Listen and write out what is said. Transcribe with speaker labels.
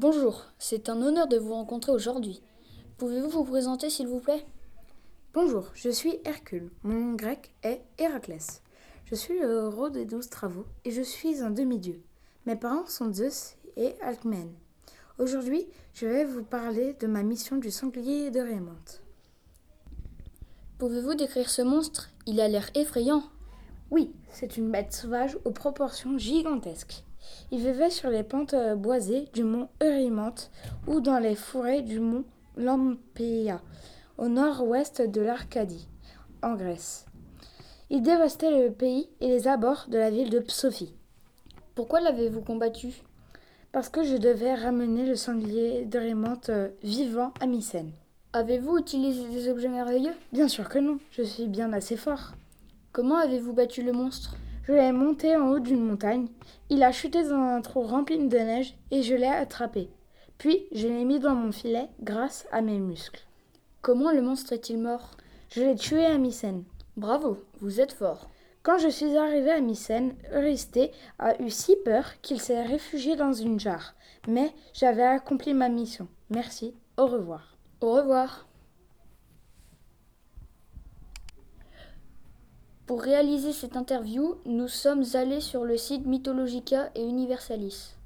Speaker 1: Bonjour, c'est un honneur de vous rencontrer aujourd'hui. Pouvez-vous vous présenter s'il vous plaît?
Speaker 2: Bonjour, je suis Hercule. Mon nom grec est Héraclès. Je suis le héros des douze travaux et je suis un demi-dieu. Mes parents sont Zeus et Alcmène. Aujourd'hui, je vais vous parler de ma mission du sanglier de Raymond.
Speaker 1: Pouvez-vous décrire ce monstre? Il a l'air effrayant.
Speaker 2: Oui, c'est une bête sauvage aux proportions gigantesques. Il vivait sur les pentes boisées du mont Eurymante ou dans les forêts du mont Lampeia, au nord-ouest de l'Arcadie, en Grèce. Il dévastait le pays et les abords de la ville de Psophie.
Speaker 1: Pourquoi l'avez-vous combattu?
Speaker 2: Parce que je devais ramener le sanglier de Raymond vivant à Mycène.
Speaker 1: Avez-vous utilisé des objets merveilleux?
Speaker 2: Bien sûr que non, je suis bien assez fort.
Speaker 1: Comment avez-vous battu le monstre?
Speaker 2: Je l'ai monté en haut d'une montagne. Il a chuté dans un trou rempli de neige et je l'ai attrapé. Puis je l'ai mis dans mon filet grâce à mes muscles.
Speaker 1: Comment le monstre est-il mort?
Speaker 2: Je l'ai tué à Mycène.
Speaker 1: Bravo, vous êtes fort.
Speaker 2: Quand je suis arrivé à Mycène, Eurysthée a eu si peur qu'il s'est réfugié dans une jarre. Mais j'avais accompli ma mission. Merci, au revoir.
Speaker 1: Au revoir. Pour réaliser cette interview, nous sommes allés sur le site Mythologica et Universalis.